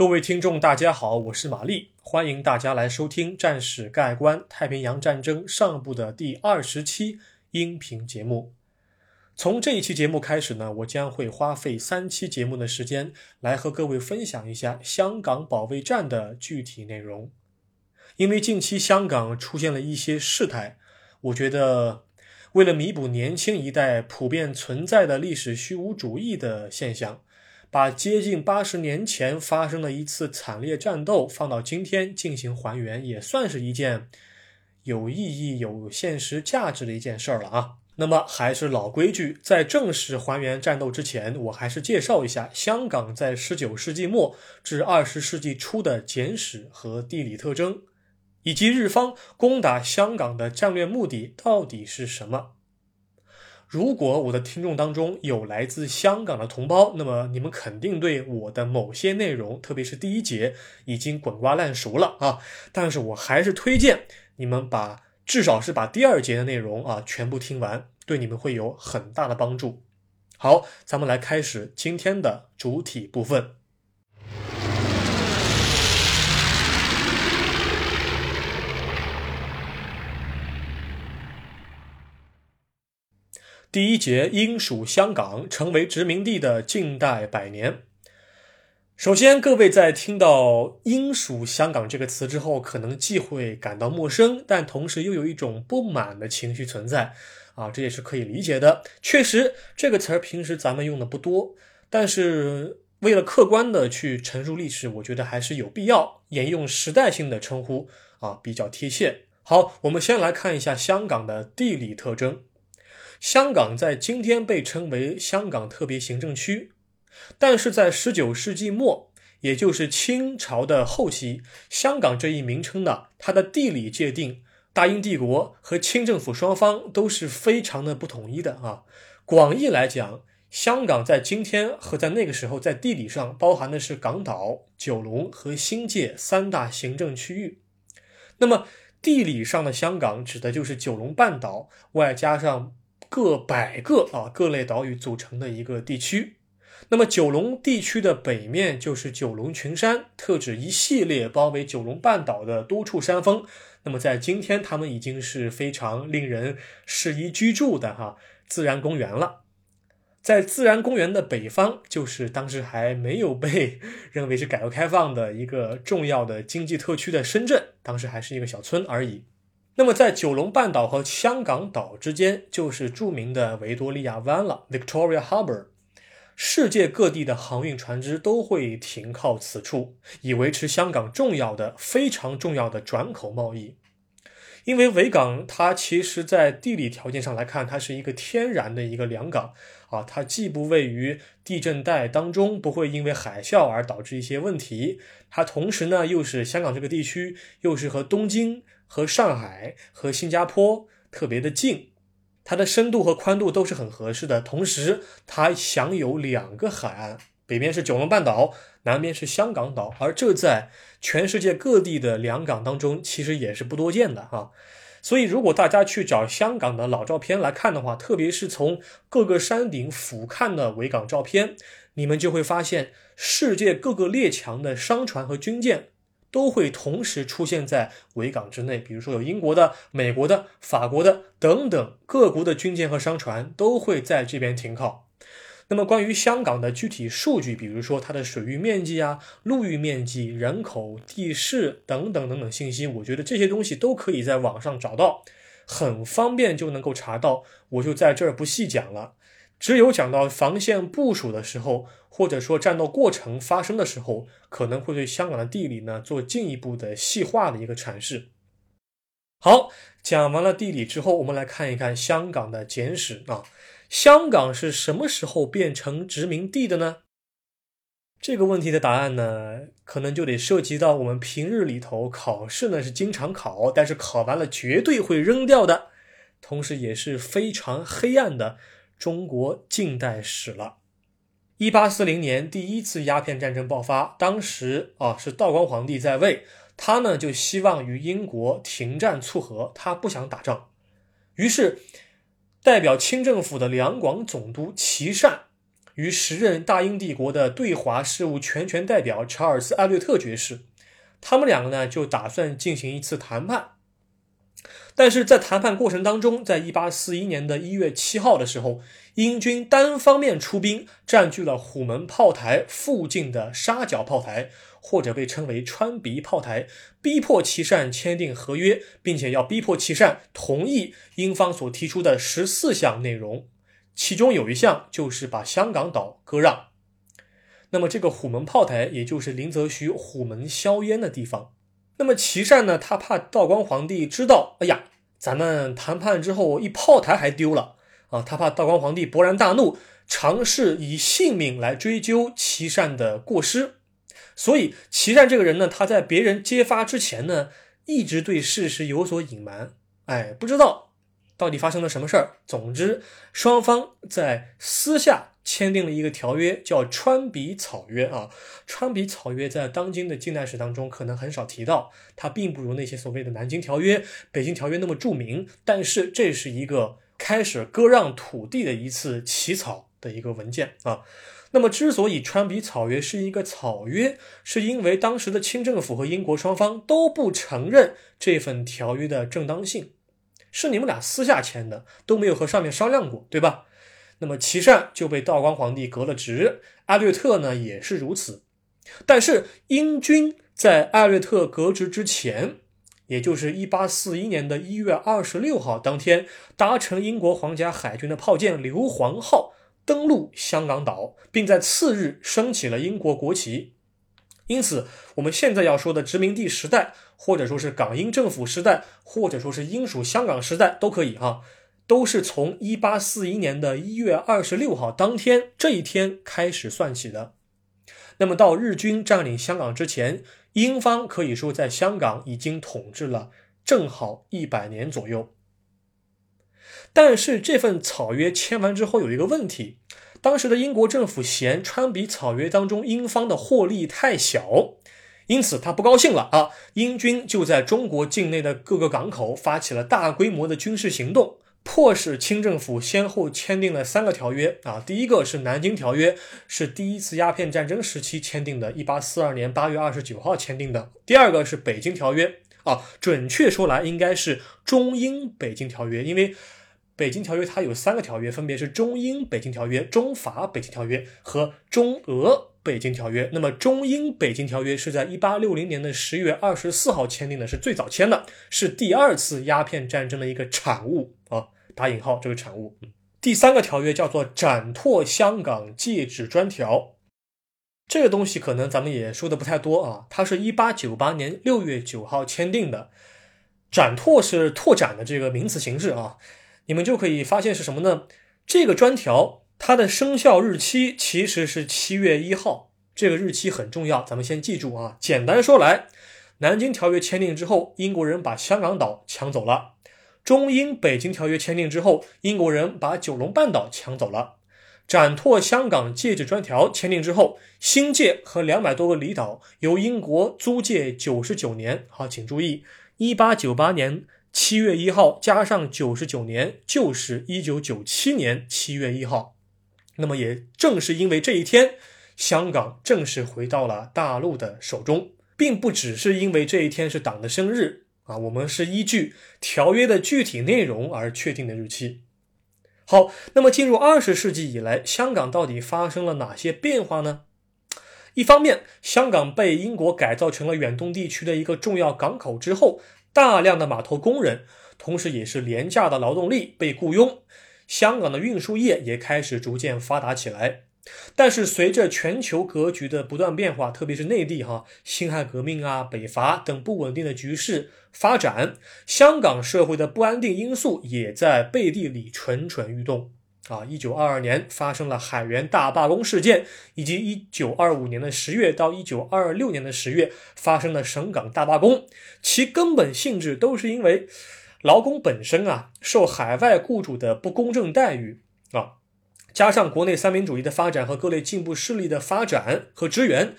各位听众，大家好，我是玛丽，欢迎大家来收听《战史概观：太平洋战争上部》的第二十期音频节目。从这一期节目开始呢，我将会花费三期节目的时间来和各位分享一下香港保卫战的具体内容。因为近期香港出现了一些事态，我觉得为了弥补年轻一代普遍存在的历史虚无主义的现象。把接近八十年前发生的一次惨烈战斗放到今天进行还原，也算是一件有意义、有现实价值的一件事儿了啊。那么还是老规矩，在正式还原战斗之前，我还是介绍一下香港在十九世纪末至二十世纪初的简史和地理特征，以及日方攻打香港的战略目的到底是什么。如果我的听众当中有来自香港的同胞，那么你们肯定对我的某些内容，特别是第一节，已经滚瓜烂熟了啊！但是我还是推荐你们把至少是把第二节的内容啊全部听完，对你们会有很大的帮助。好，咱们来开始今天的主体部分。第一节英属香港成为殖民地的近代百年。首先，各位在听到“英属香港”这个词之后，可能既会感到陌生，但同时又有一种不满的情绪存在。啊，这也是可以理解的。确实，这个词儿平时咱们用的不多，但是为了客观的去陈述历史，我觉得还是有必要沿用时代性的称呼啊，比较贴切。好，我们先来看一下香港的地理特征。香港在今天被称为香港特别行政区，但是在十九世纪末，也就是清朝的后期，香港这一名称呢，它的地理界定，大英帝国和清政府双方都是非常的不统一的啊。广义来讲，香港在今天和在那个时候在地理上包含的是港岛、九龙和新界三大行政区域。那么地理上的香港指的就是九龙半岛，外加上。各百个啊各类岛屿组成的一个地区，那么九龙地区的北面就是九龙群山，特指一系列包围九龙半岛的多处山峰。那么在今天，它们已经是非常令人适宜居住的哈自然公园了。在自然公园的北方，就是当时还没有被认为是改革开放的一个重要的经济特区的深圳，当时还是一个小村而已。那么，在九龙半岛和香港岛之间，就是著名的维多利亚湾了 （Victoria Harbour）。世界各地的航运船只都会停靠此处，以维持香港重要的、非常重要的转口贸易。因为维港，它其实在地理条件上来看，它是一个天然的一个良港啊，它既不位于地震带当中，不会因为海啸而导致一些问题，它同时呢，又是香港这个地区，又是和东京。和上海和新加坡特别的近，它的深度和宽度都是很合适的。同时，它享有两个海岸，北边是九龙半岛，南边是香港岛，而这在全世界各地的两港当中，其实也是不多见的哈。所以，如果大家去找香港的老照片来看的话，特别是从各个山顶俯瞰的维港照片，你们就会发现世界各个列强的商船和军舰。都会同时出现在维港之内，比如说有英国的、美国的、法国的等等各国的军舰和商船都会在这边停靠。那么关于香港的具体数据，比如说它的水域面积啊、陆域面积、人口、地势等等等等信息，我觉得这些东西都可以在网上找到，很方便就能够查到，我就在这儿不细讲了。只有讲到防线部署的时候，或者说战斗过程发生的时候，可能会对香港的地理呢做进一步的细化的一个阐释。好，讲完了地理之后，我们来看一看香港的简史啊。香港是什么时候变成殖民地的呢？这个问题的答案呢，可能就得涉及到我们平日里头考试呢是经常考，但是考完了绝对会扔掉的，同时也是非常黑暗的。中国近代史了。一八四零年，第一次鸦片战争爆发，当时啊是道光皇帝在位，他呢就希望与英国停战促和，他不想打仗，于是代表清政府的两广总督琦善与时任大英帝国的对华事务全权代表查尔斯·艾略特爵士。他们两个呢，就打算进行一次谈判。但是在谈判过程当中，在一八四一年的一月七号的时候，英军单方面出兵，占据了虎门炮台附近的沙角炮台，或者被称为川鼻炮台，逼迫琦善签订合约，并且要逼迫琦善同意英方所提出的十四项内容，其中有一项就是把香港岛割让。那么这个虎门炮台，也就是林则徐虎门销烟的地方。那么琦善呢？他怕道光皇帝知道，哎呀，咱们谈判之后一炮台还丢了啊！他怕道光皇帝勃然大怒，尝试以性命来追究琦善的过失。所以琦善这个人呢，他在别人揭发之前呢，一直对事实有所隐瞒。哎，不知道到底发生了什么事儿。总之，双方在私下。签订了一个条约，叫《川比草约》啊，《川比草约》在当今的近代史当中可能很少提到，它并不如那些所谓的《南京条约》《北京条约》那么著名。但是这是一个开始割让土地的一次起草的一个文件啊。那么，之所以《川比草约》是一个草约，是因为当时的清政府和英国双方都不承认这份条约的正当性，是你们俩私下签的，都没有和上面商量过，对吧？那么琦善就被道光皇帝革了职，艾略特呢也是如此。但是英军在艾略特革职之前，也就是一八四一年的一月二十六号当天，搭乘英国皇家海军的炮舰硫磺号登陆香港岛，并在次日升起了英国国旗。因此，我们现在要说的殖民地时代，或者说是港英政府时代，或者说是英属香港时代，都可以哈。都是从一八四一年的一月二十六号当天这一天开始算起的。那么到日军占领香港之前，英方可以说在香港已经统治了正好一百年左右。但是这份草约签完之后有一个问题，当时的英国政府嫌川比草约当中英方的获利太小，因此他不高兴了啊！英军就在中国境内的各个港口发起了大规模的军事行动。迫使清政府先后签订了三个条约。啊，第一个是《南京条约》，是第一次鸦片战争时期签订的，一八四二年八月二十九号签订的；第二个是《北京条约》啊，准确说来应该是《中英北京条约》，因为《北京条约》它有三个条约，分别是《中英北京条约》、《中法北京条约》和《中俄北京条约》。那么，《中英北京条约》是在一八六零年的十月二十四号签订的，是最早签的，是第二次鸦片战争的一个产物啊。打引号，这个产物。第三个条约叫做《展拓香港戒指专条》，这个东西可能咱们也说的不太多啊。它是一八九八年六月九号签订的，展拓是拓展的这个名词形式啊。你们就可以发现是什么呢？这个专条它的生效日期其实是七月一号，这个日期很重要，咱们先记住啊。简单说来，南京条约签订之后，英国人把香港岛抢走了。中英北京条约签订之后，英国人把九龙半岛抢走了；展拓香港戒指专条签订之后，新界和两百多个离岛由英国租借九十九年。好，请注意，一八九八年七月一号加上九十九年，就是一九九七年七月一号。那么，也正是因为这一天，香港正式回到了大陆的手中，并不只是因为这一天是党的生日。啊，我们是依据条约的具体内容而确定的日期。好，那么进入二十世纪以来，香港到底发生了哪些变化呢？一方面，香港被英国改造成了远东地区的一个重要港口之后，大量的码头工人，同时也是廉价的劳动力被雇佣，香港的运输业也开始逐渐发达起来。但是随着全球格局的不断变化，特别是内地哈辛亥革命啊、北伐等不稳定的局势发展，香港社会的不安定因素也在背地里蠢蠢欲动啊。一九二二年发生了海员大罢工事件，以及一九二五年的十月到一九二六年的十月发生的省港大罢工，其根本性质都是因为劳工本身啊受海外雇主的不公正待遇啊。加上国内三民主义的发展和各类进步势力的发展和支援，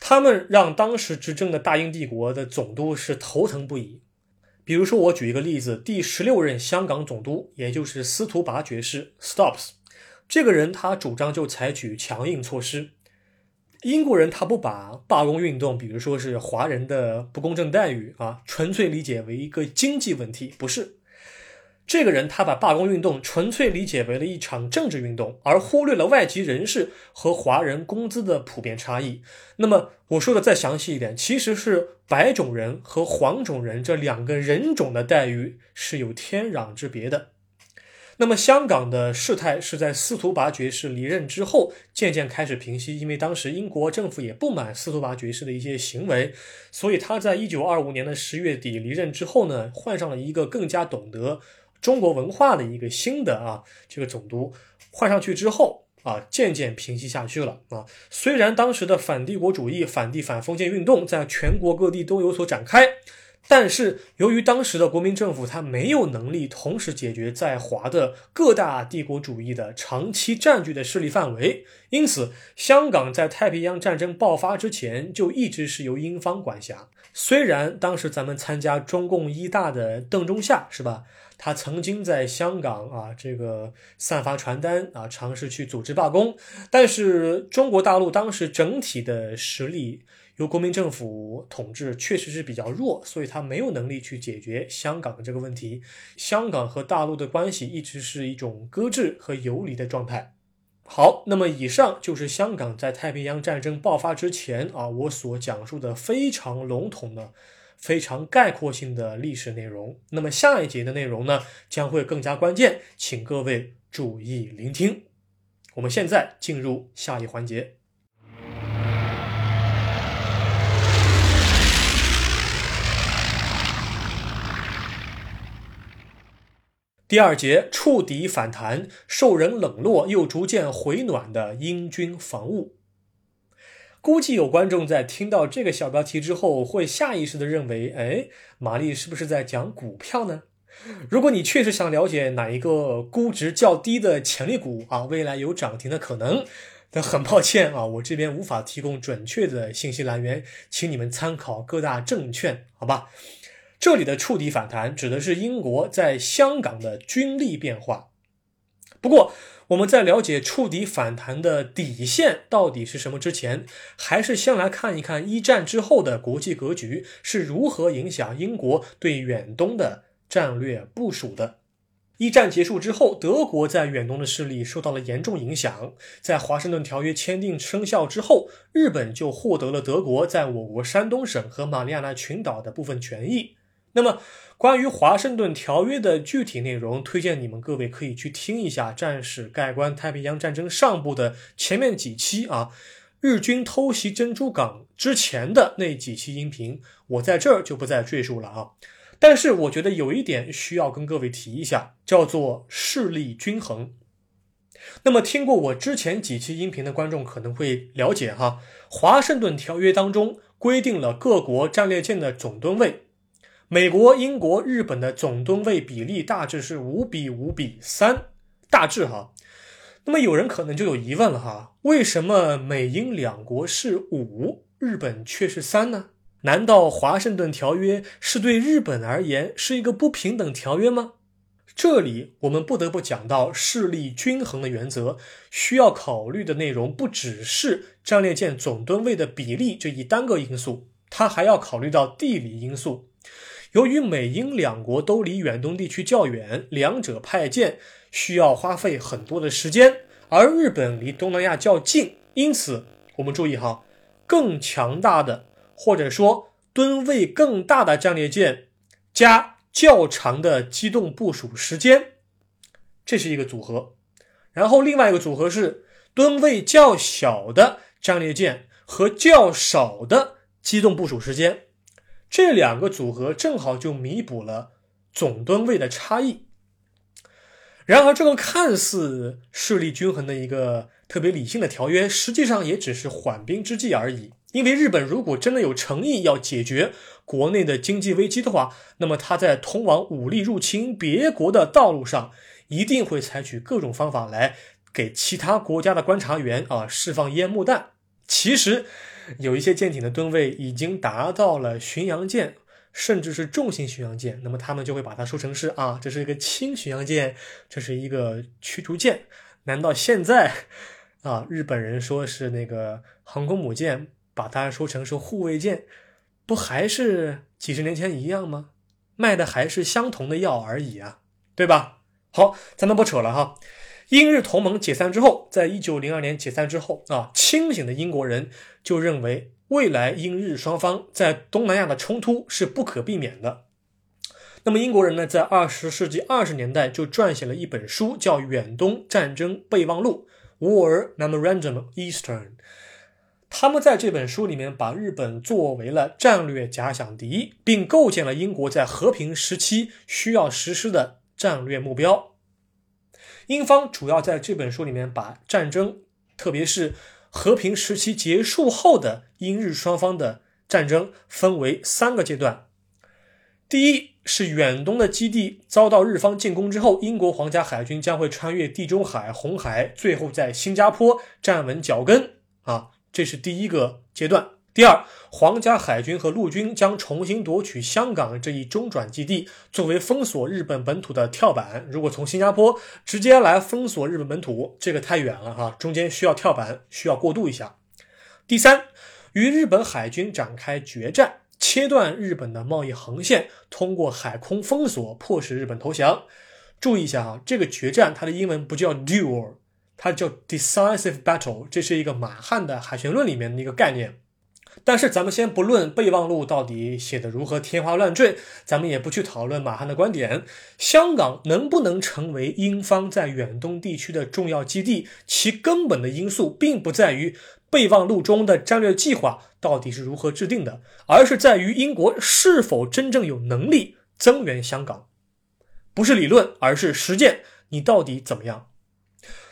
他们让当时执政的大英帝国的总督是头疼不已。比如说，我举一个例子，第十六任香港总督，也就是司徒拔爵士 （Stops），这个人他主张就采取强硬措施。英国人他不把罢工运动，比如说是华人的不公正待遇啊，纯粹理解为一个经济问题，不是。这个人他把罢工运动纯粹理解为了一场政治运动，而忽略了外籍人士和华人工资的普遍差异。那么我说的再详细一点，其实是白种人和黄种人这两个人种的待遇是有天壤之别的。那么香港的事态是在司徒拔爵士离任之后渐渐开始平息，因为当时英国政府也不满司徒拔爵士的一些行为，所以他在一九二五年的十月底离任之后呢，换上了一个更加懂得中国文化的一个新的啊这个总督，换上去之后啊，渐渐平息下去了啊。虽然当时的反帝国主义、反帝反封建运动在全国各地都有所展开。但是，由于当时的国民政府他没有能力同时解决在华的各大帝国主义的长期占据的势力范围，因此香港在太平洋战争爆发之前就一直是由英方管辖。虽然当时咱们参加中共一大的邓中夏是吧？他曾经在香港啊这个散发传单啊，尝试去组织罢工，但是中国大陆当时整体的实力。由国民政府统治确实是比较弱，所以他没有能力去解决香港的这个问题。香港和大陆的关系一直是一种搁置和游离的状态。好，那么以上就是香港在太平洋战争爆发之前啊，我所讲述的非常笼统的、非常概括性的历史内容。那么下一节的内容呢，将会更加关键，请各位注意聆听。我们现在进入下一环节。第二节触底反弹，受人冷落又逐渐回暖的英军防务。估计有观众在听到这个小标题之后，会下意识的认为：哎，玛丽是不是在讲股票呢？如果你确实想了解哪一个估值较低的潜力股啊，未来有涨停的可能，那很抱歉啊，我这边无法提供准确的信息来源，请你们参考各大证券，好吧？这里的触底反弹指的是英国在香港的军力变化。不过，我们在了解触底反弹的底线到底是什么之前，还是先来看一看一战之后的国际格局是如何影响英国对远东的战略部署的。一战结束之后，德国在远东的势力受到了严重影响。在华盛顿条约签订生效之后，日本就获得了德国在我国山东省和马里亚纳群岛的部分权益。那么，关于华盛顿条约的具体内容，推荐你们各位可以去听一下《战史概观太平洋战争上部》的前面几期啊，日军偷袭珍珠港之前的那几期音频，我在这儿就不再赘述了啊。但是我觉得有一点需要跟各位提一下，叫做势力均衡。那么听过我之前几期音频的观众可能会了解哈，华盛顿条约当中规定了各国战列舰的总吨位。美国、英国、日本的总吨位比例大致是五比五比三，大致哈。那么有人可能就有疑问了哈，为什么美英两国是五，日本却是三呢？难道华盛顿条约是对日本而言是一个不平等条约吗？这里我们不得不讲到势力均衡的原则，需要考虑的内容不只是战列舰总吨位的比例这一单个因素，它还要考虑到地理因素。由于美英两国都离远东地区较远，两者派舰需要花费很多的时间，而日本离东南亚较近，因此我们注意哈，更强大的或者说吨位更大的战列舰加较长的机动部署时间，这是一个组合。然后另外一个组合是吨位较小的战列舰和较少的机动部署时间。这两个组合正好就弥补了总吨位的差异。然而，这个看似势力均衡的一个特别理性的条约，实际上也只是缓兵之计而已。因为日本如果真的有诚意要解决国内的经济危机的话，那么他在通往武力入侵别国的道路上，一定会采取各种方法来给其他国家的观察员啊释放烟幕弹。其实。有一些舰艇的吨位已经达到了巡洋舰，甚至是重型巡洋舰，那么他们就会把它说成是啊，这是一个轻巡洋舰，这是一个驱逐舰。难道现在啊，日本人说是那个航空母舰，把它说成是护卫舰，不还是几十年前一样吗？卖的还是相同的药而已啊，对吧？好，咱们不扯了哈。英日同盟解散之后，在一九零二年解散之后啊，清醒的英国人就认为，未来英日双方在东南亚的冲突是不可避免的。那么英国人呢，在二十世纪二十年代就撰写了一本书，叫《远东战争备忘录》（War Memorandum Eastern）。他们在这本书里面把日本作为了战略假想敌，并构建了英国在和平时期需要实施的战略目标。英方主要在这本书里面把战争，特别是和平时期结束后的英日双方的战争，分为三个阶段。第一是远东的基地遭到日方进攻之后，英国皇家海军将会穿越地中海、红海，最后在新加坡站稳脚跟啊。这是第一个阶段。第二，皇家海军和陆军将重新夺取香港这一中转基地，作为封锁日本本土的跳板。如果从新加坡直接来封锁日本本土，这个太远了哈，中间需要跳板，需要过渡一下。第三，与日本海军展开决战，切断日本的贸易航线，通过海空封锁迫使日本投降。注意一下哈，这个决战它的英文不叫 duel。它叫 decisive battle，这是一个马汉的海权论里面的一个概念。但是咱们先不论备忘录到底写的如何天花乱坠，咱们也不去讨论马汉的观点。香港能不能成为英方在远东地区的重要基地，其根本的因素并不在于备忘录中的战略计划到底是如何制定的，而是在于英国是否真正有能力增援香港。不是理论，而是实践。你到底怎么样？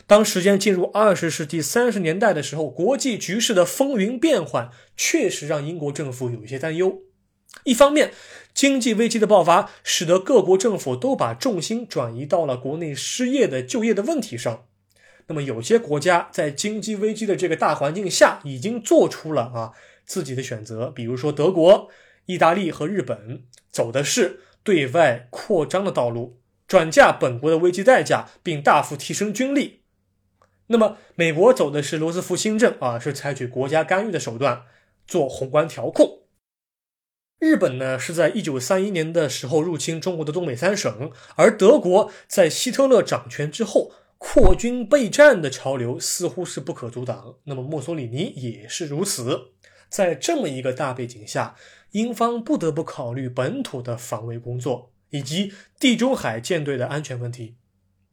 当时间进入二十世纪三十年代的时候，国际局势的风云变幻确实让英国政府有一些担忧。一方面，经济危机的爆发使得各国政府都把重心转移到了国内失业的就业的问题上。那么，有些国家在经济危机的这个大环境下，已经做出了啊自己的选择，比如说德国、意大利和日本，走的是对外扩张的道路，转嫁本国的危机代价，并大幅提升军力。那么，美国走的是罗斯福新政啊，是采取国家干预的手段做宏观调控。日本呢，是在一九三一年的时候入侵中国的东北三省，而德国在希特勒掌权之后扩军备战的潮流似乎是不可阻挡。那么，墨索里尼也是如此。在这么一个大背景下，英方不得不考虑本土的防卫工作以及地中海舰队的安全问题。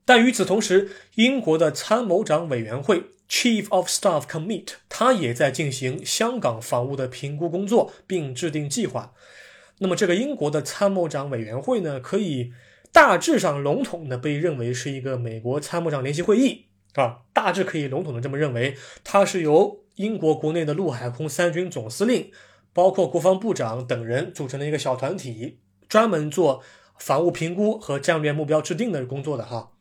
但与此同时，英国的参谋长委员会 （Chief of Staff Committee） 他也在进行香港防务的评估工作，并制定计划。那么，这个英国的参谋长委员会呢，可以大致上笼统的被认为是一个美国参谋长联席会议啊，大致可以笼统的这么认为，它是由英国国内的陆海空三军总司令，包括国防部长等人组成的一个小团体，专门做防务评估和战略目标制定的工作的哈。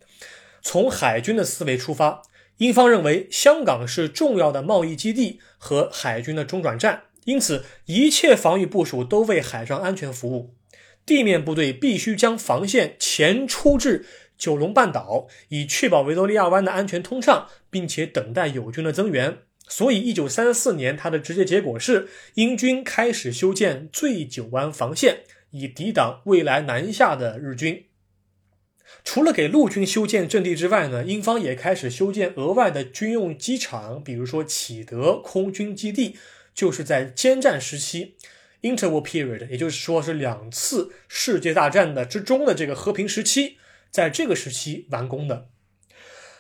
从海军的思维出发，英方认为香港是重要的贸易基地和海军的中转站，因此一切防御部署都为海上安全服务。地面部队必须将防线前出至九龙半岛，以确保维多利亚湾的安全通畅，并且等待友军的增援。所以，一九三四年，它的直接结果是英军开始修建醉酒湾防线，以抵挡未来南下的日军。除了给陆军修建阵地之外呢，英方也开始修建额外的军用机场，比如说启德空军基地，就是在兼战时期 （interwar period），也就是说是两次世界大战的之中的这个和平时期，在这个时期完工的。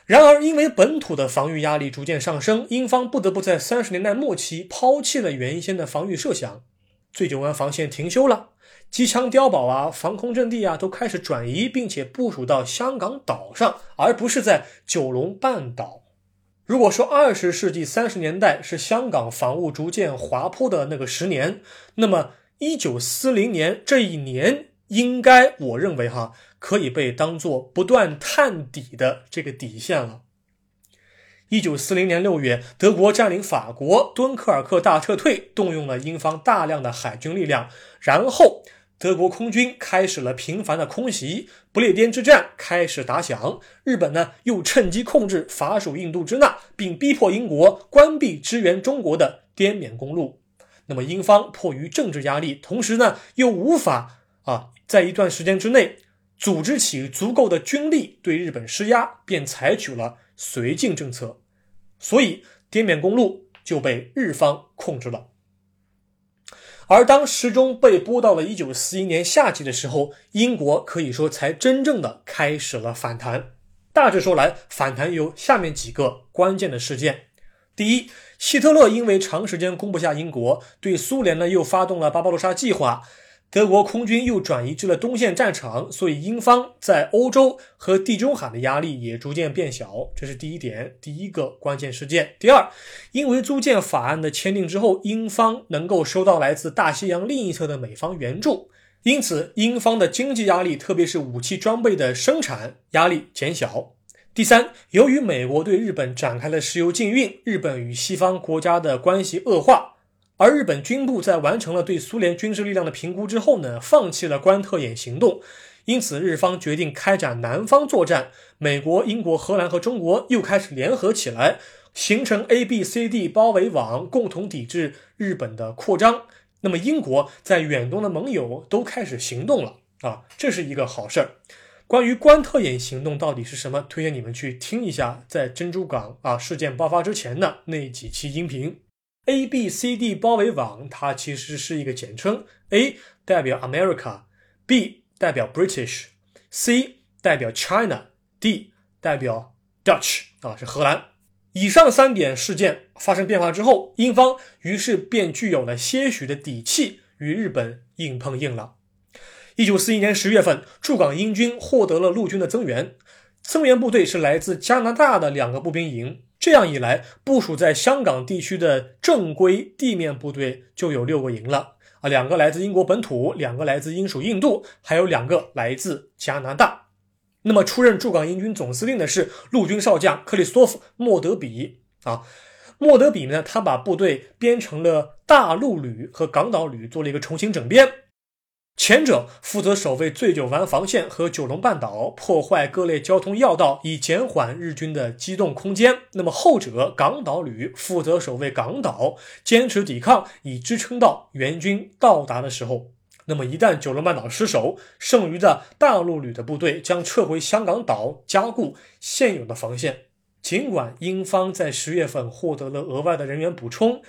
然而，因为本土的防御压力逐渐上升，英方不得不在三十年代末期抛弃了原先的防御设想，醉酒湾防线停修了。机枪碉堡啊，防空阵地啊，都开始转移，并且部署到香港岛上，而不是在九龙半岛。如果说二十世纪三十年代是香港防务逐渐滑坡的那个十年，那么一九四零年这一年，应该我认为哈，可以被当做不断探底的这个底线了。一九四零年六月，德国占领法国，敦刻尔克大撤退，动用了英方大量的海军力量，然后。德国空军开始了频繁的空袭，不列颠之战开始打响。日本呢又趁机控制法属印度支那，并逼迫英国关闭支援中国的滇缅公路。那么英方迫于政治压力，同时呢又无法啊在一段时间之内组织起足够的军力对日本施压，便采取了绥靖政策。所以滇缅公路就被日方控制了。而当时钟被拨到了一九四一年夏季的时候，英国可以说才真正的开始了反弹。大致说来，反弹有下面几个关键的事件：第一，希特勒因为长时间攻不下英国，对苏联呢又发动了巴巴罗萨计划。德国空军又转移至了东线战场，所以英方在欧洲和地中海的压力也逐渐变小。这是第一点，第一个关键事件。第二，因为租借法案的签订之后，英方能够收到来自大西洋另一侧的美方援助，因此英方的经济压力，特别是武器装备的生产压力减小。第三，由于美国对日本展开了石油禁运，日本与西方国家的关系恶化。而日本军部在完成了对苏联军事力量的评估之后呢，放弃了关特演行动，因此日方决定开展南方作战。美国、英国、荷兰和中国又开始联合起来，形成 A、B、C、D 包围网，共同抵制日本的扩张。那么英国在远东的盟友都开始行动了啊，这是一个好事儿。关于关特演行动到底是什么，推荐你们去听一下在珍珠港啊事件爆发之前的那几期音频。A B C D 包围网，它其实是一个简称。A 代表 America，B 代表 British，C 代表 China，D 代表 Dutch 啊，是荷兰。以上三点事件发生变化之后，英方于是便具有了些许的底气，与日本硬碰硬了。一九四一年十月份，驻港英军获得了陆军的增援，增援部队是来自加拿大的两个步兵营。这样一来，部署在香港地区的正规地面部队就有六个营了啊，两个来自英国本土，两个来自英属印度，还有两个来自加拿大。那么，出任驻港英军总司令的是陆军少将克里斯托弗·莫德比啊。莫德比呢，他把部队编成了大陆旅和港岛旅，做了一个重新整编。前者负责守卫醉酒湾防线和九龙半岛，破坏各类交通要道，以减缓日军的机动空间。那么后者港岛旅负责守卫港岛，坚持抵抗，以支撑到援军到达的时候。那么一旦九龙半岛失守，剩余的大陆旅的部队将撤回香港岛，加固现有的防线。尽管英方在十月份获得了额外的人员补充。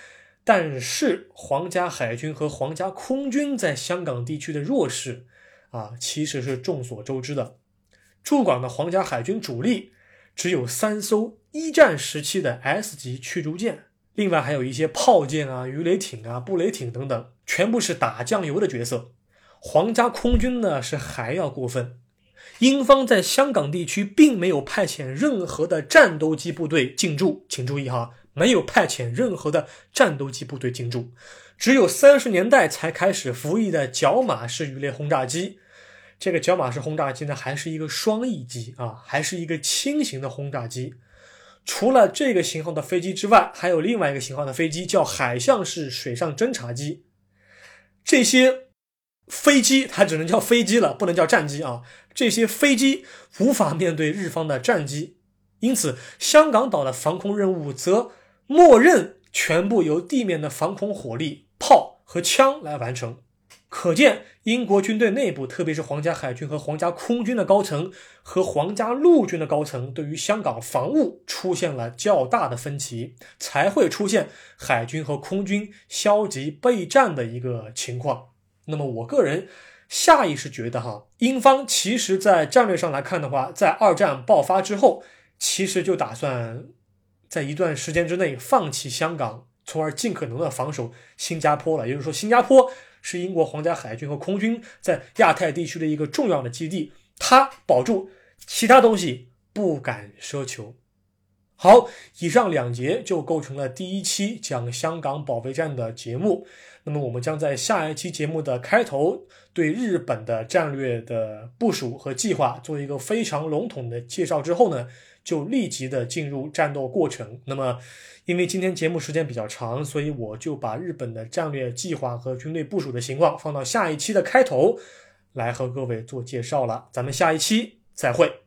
但是皇家海军和皇家空军在香港地区的弱势，啊，其实是众所周知的。驻港的皇家海军主力只有三艘一战时期的 S 级驱逐舰，另外还有一些炮舰啊、鱼雷艇啊、布雷艇等等，全部是打酱油的角色。皇家空军呢是还要过分，英方在香港地区并没有派遣任何的战斗机部队进驻，请注意哈。没有派遣任何的战斗机部队进驻，只有三十年代才开始服役的角马式鱼雷轰炸机。这个角马式轰炸机呢，还是一个双翼机啊，还是一个轻型的轰炸机。除了这个型号的飞机之外，还有另外一个型号的飞机叫海象式水上侦察机。这些飞机它只能叫飞机了，不能叫战机啊。这些飞机无法面对日方的战机，因此香港岛的防空任务则。默认全部由地面的防空火力、炮和枪来完成，可见英国军队内部，特别是皇家海军和皇家空军的高层和皇家陆军的高层，对于香港防务出现了较大的分歧，才会出现海军和空军消极备战的一个情况。那么，我个人下意识觉得，哈，英方其实在战略上来看的话，在二战爆发之后，其实就打算。在一段时间之内放弃香港，从而尽可能的防守新加坡了。也就是说，新加坡是英国皇家海军和空军在亚太地区的一个重要的基地，它保住，其他东西不敢奢求。好，以上两节就构成了第一期讲香港保卫战的节目。那么，我们将在下一期节目的开头对日本的战略的部署和计划做一个非常笼统的介绍。之后呢，就立即的进入战斗过程。那么，因为今天节目时间比较长，所以我就把日本的战略计划和军队部署的情况放到下一期的开头来和各位做介绍了。咱们下一期再会。